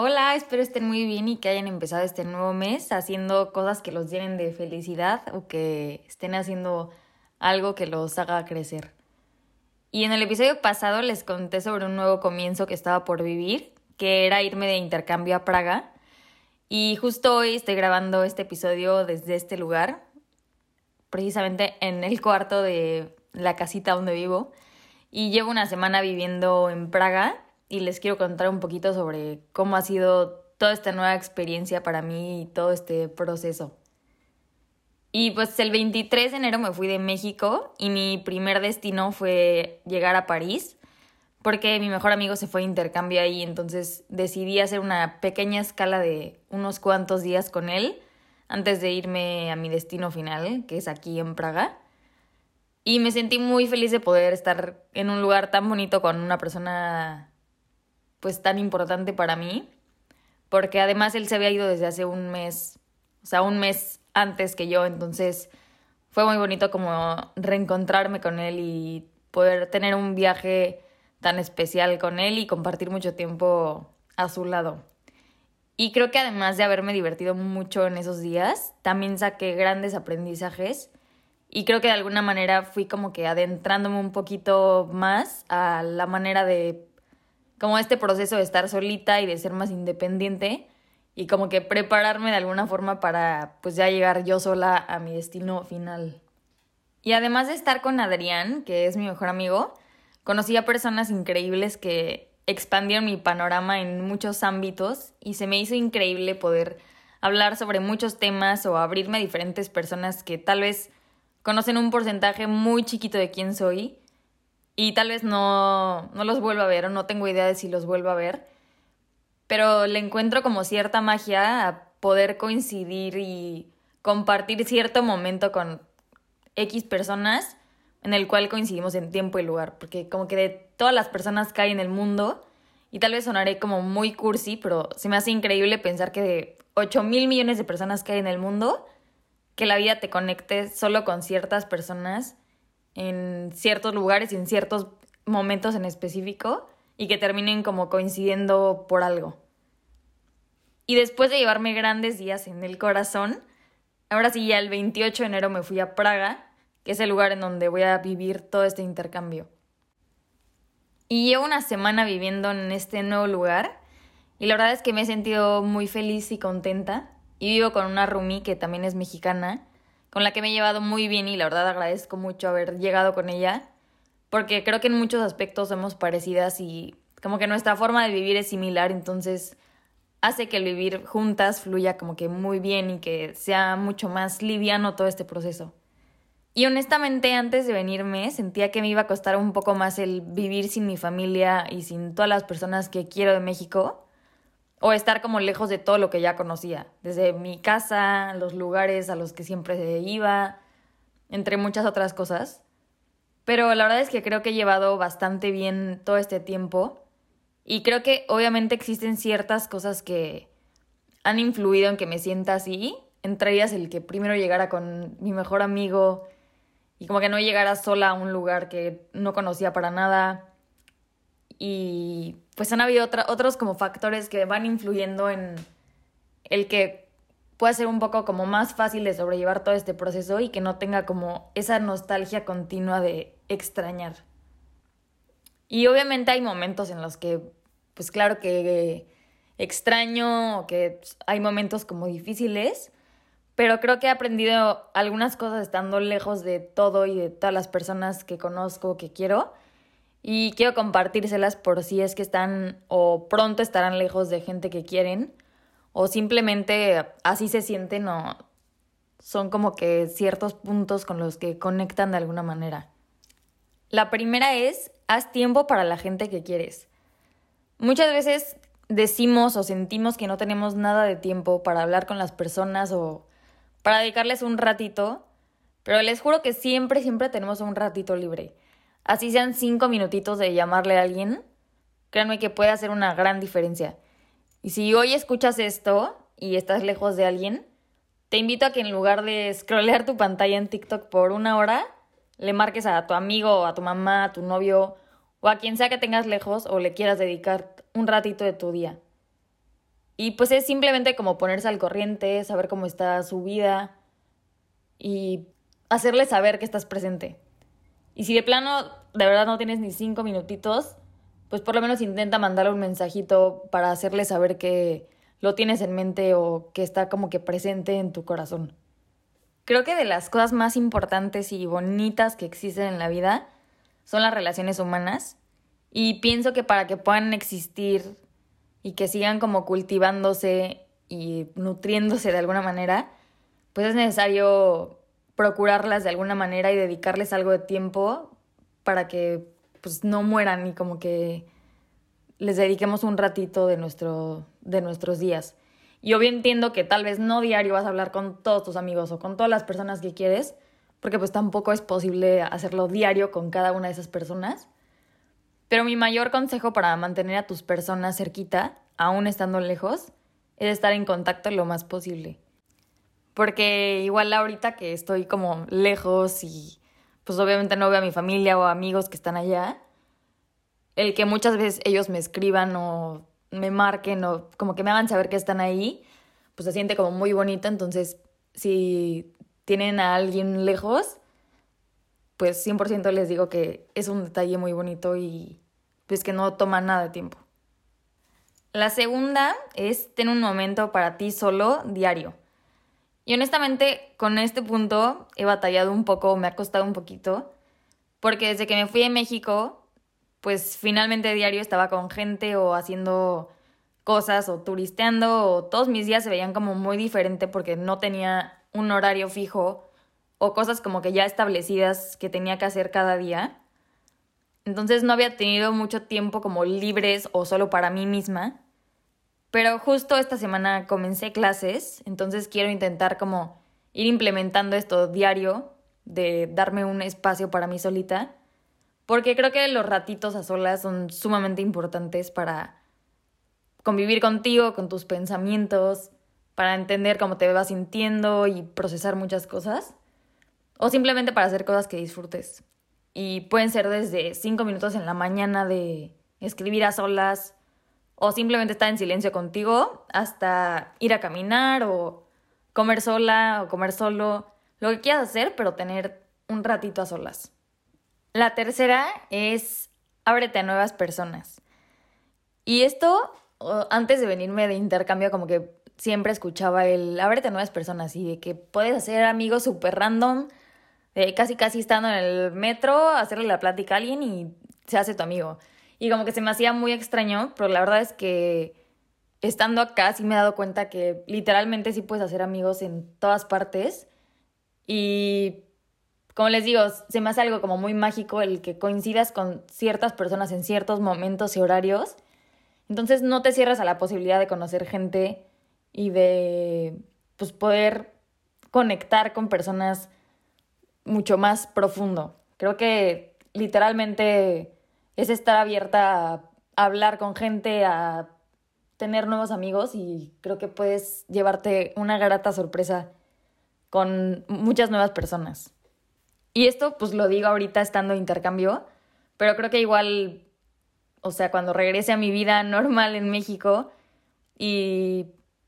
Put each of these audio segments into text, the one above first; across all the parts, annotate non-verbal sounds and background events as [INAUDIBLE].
Hola, espero estén muy bien y que hayan empezado este nuevo mes haciendo cosas que los llenen de felicidad o que estén haciendo algo que los haga crecer. Y en el episodio pasado les conté sobre un nuevo comienzo que estaba por vivir, que era irme de intercambio a Praga. Y justo hoy estoy grabando este episodio desde este lugar, precisamente en el cuarto de la casita donde vivo. Y llevo una semana viviendo en Praga y les quiero contar un poquito sobre cómo ha sido toda esta nueva experiencia para mí y todo este proceso. Y pues el 23 de enero me fui de México y mi primer destino fue llegar a París porque mi mejor amigo se fue a intercambio ahí, entonces decidí hacer una pequeña escala de unos cuantos días con él antes de irme a mi destino final, que es aquí en Praga. Y me sentí muy feliz de poder estar en un lugar tan bonito con una persona pues tan importante para mí, porque además él se había ido desde hace un mes, o sea, un mes antes que yo, entonces fue muy bonito como reencontrarme con él y poder tener un viaje tan especial con él y compartir mucho tiempo a su lado. Y creo que además de haberme divertido mucho en esos días, también saqué grandes aprendizajes y creo que de alguna manera fui como que adentrándome un poquito más a la manera de como este proceso de estar solita y de ser más independiente y como que prepararme de alguna forma para pues ya llegar yo sola a mi destino final. Y además de estar con Adrián, que es mi mejor amigo, conocí a personas increíbles que expandieron mi panorama en muchos ámbitos y se me hizo increíble poder hablar sobre muchos temas o abrirme a diferentes personas que tal vez conocen un porcentaje muy chiquito de quién soy y tal vez no, no los vuelva a ver o no tengo idea de si los vuelvo a ver, pero le encuentro como cierta magia a poder coincidir y compartir cierto momento con X personas en el cual coincidimos en tiempo y lugar, porque como que de todas las personas que hay en el mundo, y tal vez sonaré como muy cursi, pero se me hace increíble pensar que de 8 mil millones de personas que hay en el mundo, que la vida te conecte solo con ciertas personas en ciertos lugares y en ciertos momentos en específico y que terminen como coincidiendo por algo. Y después de llevarme grandes días en el corazón, ahora sí ya el 28 de enero me fui a Praga, que es el lugar en donde voy a vivir todo este intercambio. Y llevo una semana viviendo en este nuevo lugar y la verdad es que me he sentido muy feliz y contenta. Y vivo con una roomie que también es mexicana con la que me he llevado muy bien y la verdad agradezco mucho haber llegado con ella, porque creo que en muchos aspectos somos parecidas y como que nuestra forma de vivir es similar, entonces hace que el vivir juntas fluya como que muy bien y que sea mucho más liviano todo este proceso. Y honestamente antes de venirme sentía que me iba a costar un poco más el vivir sin mi familia y sin todas las personas que quiero de México, o estar como lejos de todo lo que ya conocía, desde mi casa, los lugares a los que siempre iba, entre muchas otras cosas. Pero la verdad es que creo que he llevado bastante bien todo este tiempo y creo que obviamente existen ciertas cosas que han influido en que me sienta así, entre ellas el que primero llegara con mi mejor amigo y como que no llegara sola a un lugar que no conocía para nada y pues han habido otros como factores que van influyendo en el que pueda ser un poco como más fácil de sobrellevar todo este proceso y que no tenga como esa nostalgia continua de extrañar. Y obviamente hay momentos en los que, pues claro que extraño que hay momentos como difíciles, pero creo que he aprendido algunas cosas estando lejos de todo y de todas las personas que conozco, que quiero y quiero compartírselas por si es que están o pronto estarán lejos de gente que quieren o simplemente así se sienten o son como que ciertos puntos con los que conectan de alguna manera. La primera es, haz tiempo para la gente que quieres. Muchas veces decimos o sentimos que no tenemos nada de tiempo para hablar con las personas o para dedicarles un ratito, pero les juro que siempre, siempre tenemos un ratito libre así sean cinco minutitos de llamarle a alguien, créanme que puede hacer una gran diferencia. Y si hoy escuchas esto y estás lejos de alguien, te invito a que en lugar de scrollear tu pantalla en TikTok por una hora, le marques a tu amigo, a tu mamá, a tu novio o a quien sea que tengas lejos o le quieras dedicar un ratito de tu día. Y pues es simplemente como ponerse al corriente, saber cómo está su vida y hacerle saber que estás presente. Y si de plano de verdad no tienes ni cinco minutitos, pues por lo menos intenta mandarle un mensajito para hacerle saber que lo tienes en mente o que está como que presente en tu corazón. Creo que de las cosas más importantes y bonitas que existen en la vida son las relaciones humanas y pienso que para que puedan existir y que sigan como cultivándose y nutriéndose de alguna manera, pues es necesario procurarlas de alguna manera y dedicarles algo de tiempo para que pues no mueran y como que les dediquemos un ratito de, nuestro, de nuestros días. Yo bien entiendo que tal vez no diario vas a hablar con todos tus amigos o con todas las personas que quieres, porque pues tampoco es posible hacerlo diario con cada una de esas personas. Pero mi mayor consejo para mantener a tus personas cerquita, aún estando lejos, es estar en contacto lo más posible. Porque igual ahorita que estoy como lejos y pues obviamente no veo a mi familia o amigos que están allá, el que muchas veces ellos me escriban o me marquen o como que me hagan saber que están ahí, pues se siente como muy bonito. Entonces, si tienen a alguien lejos, pues 100% les digo que es un detalle muy bonito y pues que no toma nada de tiempo. La segunda es tener un momento para ti solo diario. Y honestamente, con este punto he batallado un poco, me ha costado un poquito, porque desde que me fui a México, pues finalmente diario estaba con gente o haciendo cosas o turisteando o todos mis días se veían como muy diferente porque no tenía un horario fijo o cosas como que ya establecidas que tenía que hacer cada día. Entonces no había tenido mucho tiempo como libres o solo para mí misma. Pero justo esta semana comencé clases, entonces quiero intentar como ir implementando esto diario de darme un espacio para mí solita porque creo que los ratitos a solas son sumamente importantes para convivir contigo, con tus pensamientos, para entender cómo te vas sintiendo y procesar muchas cosas. O simplemente para hacer cosas que disfrutes. Y pueden ser desde cinco minutos en la mañana de escribir a solas o simplemente estar en silencio contigo hasta ir a caminar o comer sola o comer solo, lo que quieras hacer, pero tener un ratito a solas. La tercera es ábrete a nuevas personas. Y esto, antes de venirme de intercambio, como que siempre escuchaba el ábrete a nuevas personas y de que puedes hacer amigos súper random, casi casi estando en el metro, hacerle la plática a alguien y se hace tu amigo. Y como que se me hacía muy extraño, pero la verdad es que estando acá sí me he dado cuenta que literalmente sí puedes hacer amigos en todas partes. Y como les digo, se me hace algo como muy mágico el que coincidas con ciertas personas en ciertos momentos y horarios. Entonces no te cierras a la posibilidad de conocer gente y de pues, poder conectar con personas mucho más profundo. Creo que literalmente es estar abierta a hablar con gente, a tener nuevos amigos y creo que puedes llevarte una grata sorpresa con muchas nuevas personas. Y esto pues lo digo ahorita estando en intercambio, pero creo que igual, o sea, cuando regrese a mi vida normal en México y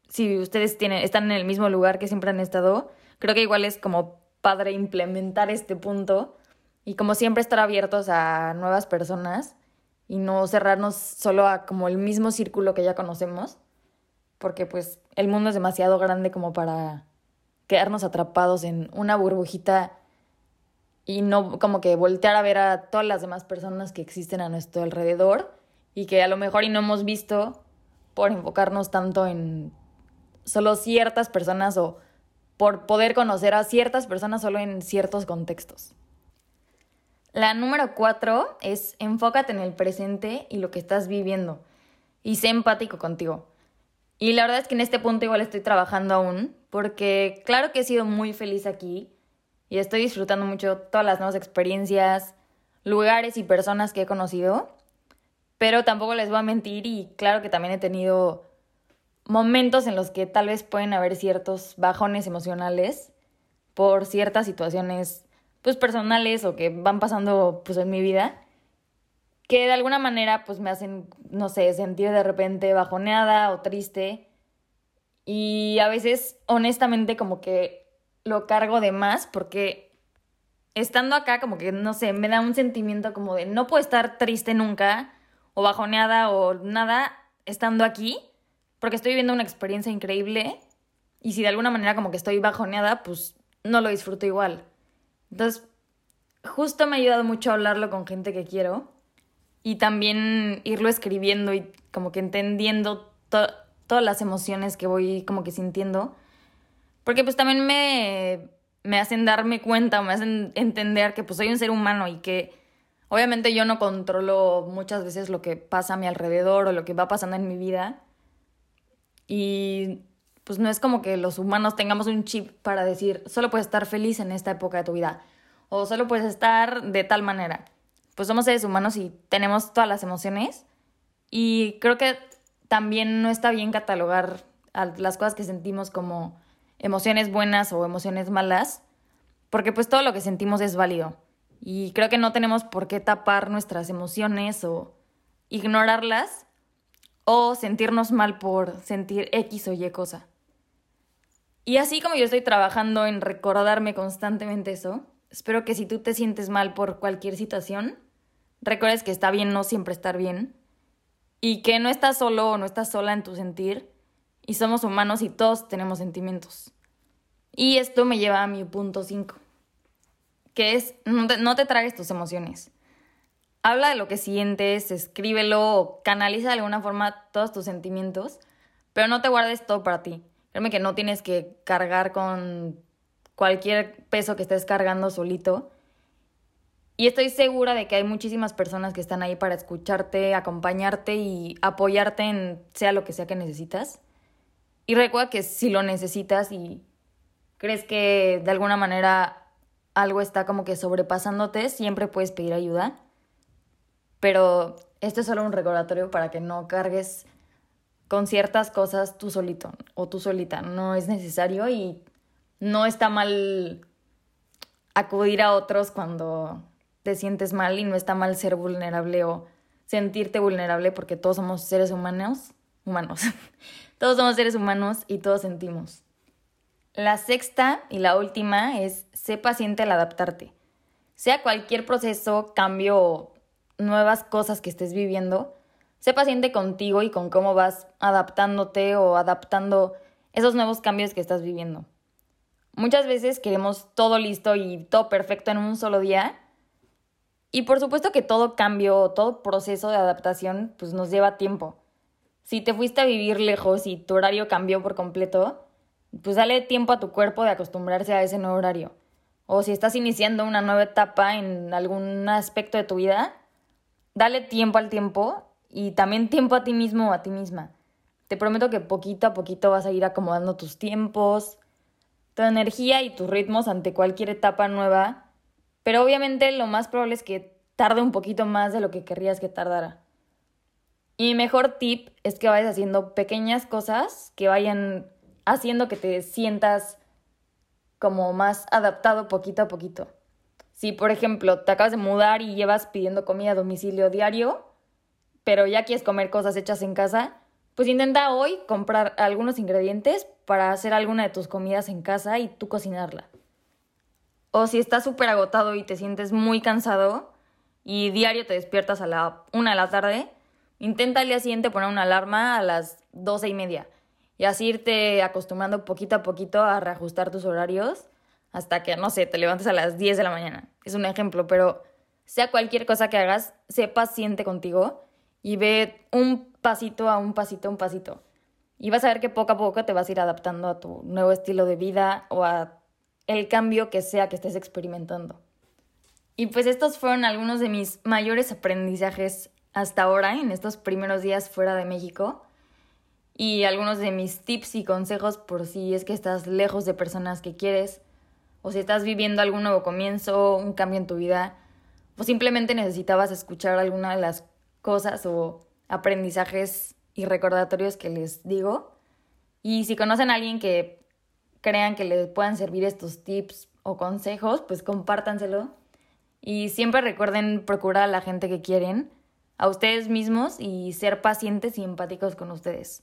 si ustedes tienen, están en el mismo lugar que siempre han estado, creo que igual es como padre implementar este punto y como siempre estar abiertos a nuevas personas y no cerrarnos solo a como el mismo círculo que ya conocemos, porque pues el mundo es demasiado grande como para quedarnos atrapados en una burbujita y no como que voltear a ver a todas las demás personas que existen a nuestro alrededor y que a lo mejor y no hemos visto por enfocarnos tanto en solo ciertas personas o por poder conocer a ciertas personas solo en ciertos contextos. La número cuatro es enfócate en el presente y lo que estás viviendo y sé empático contigo. Y la verdad es que en este punto igual estoy trabajando aún, porque claro que he sido muy feliz aquí, y estoy disfrutando mucho todas las nuevas experiencias, lugares y personas que he conocido. Pero tampoco les voy a mentir y claro que también he tenido momentos en los que tal vez pueden haber ciertos bajones emocionales por ciertas situaciones pues personales o que van pasando pues en mi vida que de alguna manera pues me hacen no sé sentir de repente bajoneada o triste Y a veces, honestamente, como que lo cargo de más porque estando acá, como que, no sé, me da un sentimiento como de no puedo estar triste nunca o bajoneada o nada estando aquí porque estoy viviendo una experiencia increíble y si de alguna manera como que estoy bajoneada, pues no lo disfruto igual. Entonces, justo me ha ayudado mucho a hablarlo con gente que quiero y también irlo escribiendo y como que entendiendo todas las emociones que voy como que sintiendo. Porque pues también me, me hacen darme cuenta, me hacen entender que pues soy un ser humano y que obviamente yo no controlo muchas veces lo que pasa a mi alrededor o lo que va pasando en mi vida. Y pues no es como que los humanos tengamos un chip para decir, solo puedes estar feliz en esta época de tu vida o solo puedes estar de tal manera. Pues somos seres humanos y tenemos todas las emociones y creo que también no está bien catalogar las cosas que sentimos como emociones buenas o emociones malas, porque pues todo lo que sentimos es válido y creo que no tenemos por qué tapar nuestras emociones o ignorarlas o sentirnos mal por sentir X o Y cosa. Y así como yo estoy trabajando en recordarme constantemente eso, espero que si tú te sientes mal por cualquier situación, recuerdes que está bien no siempre estar bien y que no estás solo o no estás sola en tu sentir y somos humanos y todos tenemos sentimientos. Y esto me lleva a mi punto 5, que es no te, no te tragues tus emociones. Habla de lo que sientes, escríbelo o canaliza de alguna forma todos tus sentimientos, pero no te guardes todo para ti. Créeme que no tienes que cargar con cualquier peso que estés cargando solito. Y estoy segura de que hay muchísimas personas que están ahí para escucharte, acompañarte y apoyarte en sea lo que sea que necesitas. Y recuerda que si lo necesitas y crees que de alguna manera algo está como que sobrepasándote, siempre puedes pedir ayuda. Pero esto es solo un recordatorio para que no cargues con ciertas cosas tú solito o tú solita. No es necesario y no está mal acudir a otros cuando te sientes mal y no está mal ser vulnerable o sentirte vulnerable porque todos somos seres humanos, humanos. [LAUGHS] todos somos seres humanos y todos sentimos. La sexta y la última es sé paciente al adaptarte. Sea cualquier proceso, cambio nuevas cosas que estés viviendo, Sé paciente contigo y con cómo vas adaptándote o adaptando esos nuevos cambios que estás viviendo. Muchas veces queremos todo listo y todo perfecto en un solo día. Y por supuesto que todo cambio o todo proceso de adaptación pues nos lleva tiempo. Si te fuiste a vivir lejos y tu horario cambió por completo, pues dale tiempo a tu cuerpo de acostumbrarse a ese nuevo horario. O si estás iniciando una nueva etapa en algún aspecto de tu vida, dale tiempo al tiempo y también tiempo a ti mismo o a ti misma. Te prometo que poquito a poquito vas a ir acomodando tus tiempos, tu energía y tus ritmos ante cualquier etapa nueva, pero obviamente lo más probable es que tarde un poquito más de lo que querrías que tardara. Y mi mejor tip es que vayas haciendo pequeñas cosas que vayan haciendo que te sientas como más adaptado poquito a poquito. Si, por ejemplo, te acabas de mudar y llevas pidiendo comida a domicilio diario, pero ya quieres comer cosas hechas en casa, pues intenta hoy comprar algunos ingredientes para hacer alguna de tus comidas en casa y tú cocinarla. O si estás súper agotado y te sientes muy cansado y diario te despiertas a la una de la tarde, intenta al día siguiente poner una alarma a las doce y media y así irte acostumbrando poquito a poquito a reajustar tus horarios hasta que, no sé, te levantes a las 10 de la mañana. Es un ejemplo, pero sea cualquier cosa que hagas, sé paciente contigo y ve un pasito a un pasito un pasito. Y vas a ver que poco a poco te vas a ir adaptando a tu nuevo estilo de vida o a el cambio que sea que estés experimentando. Y pues estos fueron algunos de mis mayores aprendizajes hasta ahora en estos primeros días fuera de México y algunos de mis tips y consejos por si es que estás lejos de personas que quieres o si estás viviendo algún nuevo comienzo, un cambio en tu vida o simplemente necesitabas escuchar alguna de las cosas o aprendizajes y recordatorios que les digo. Y si conocen a alguien que crean que les puedan servir estos tips o consejos, pues compártanselo. Y siempre recuerden procurar a la gente que quieren, a ustedes mismos y ser pacientes y empáticos con ustedes.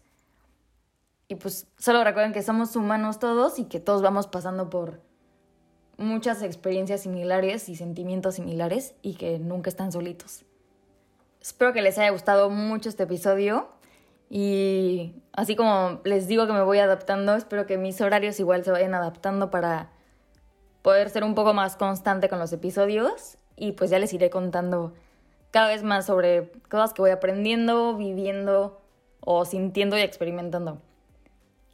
Y pues solo recuerden que somos humanos todos y que todos vamos pasando por muchas experiencias similares y sentimientos similares y que nunca están solitos. Espero que les haya gustado mucho este episodio y así como les digo que me voy adaptando, espero que mis horarios igual se vayan adaptando para poder ser un poco más constante con los episodios y pues ya les iré contando cada vez más sobre cosas que voy aprendiendo, viviendo o sintiendo y experimentando.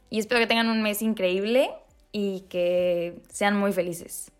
Y espero que tengan un mes increíble y que sean muy felices.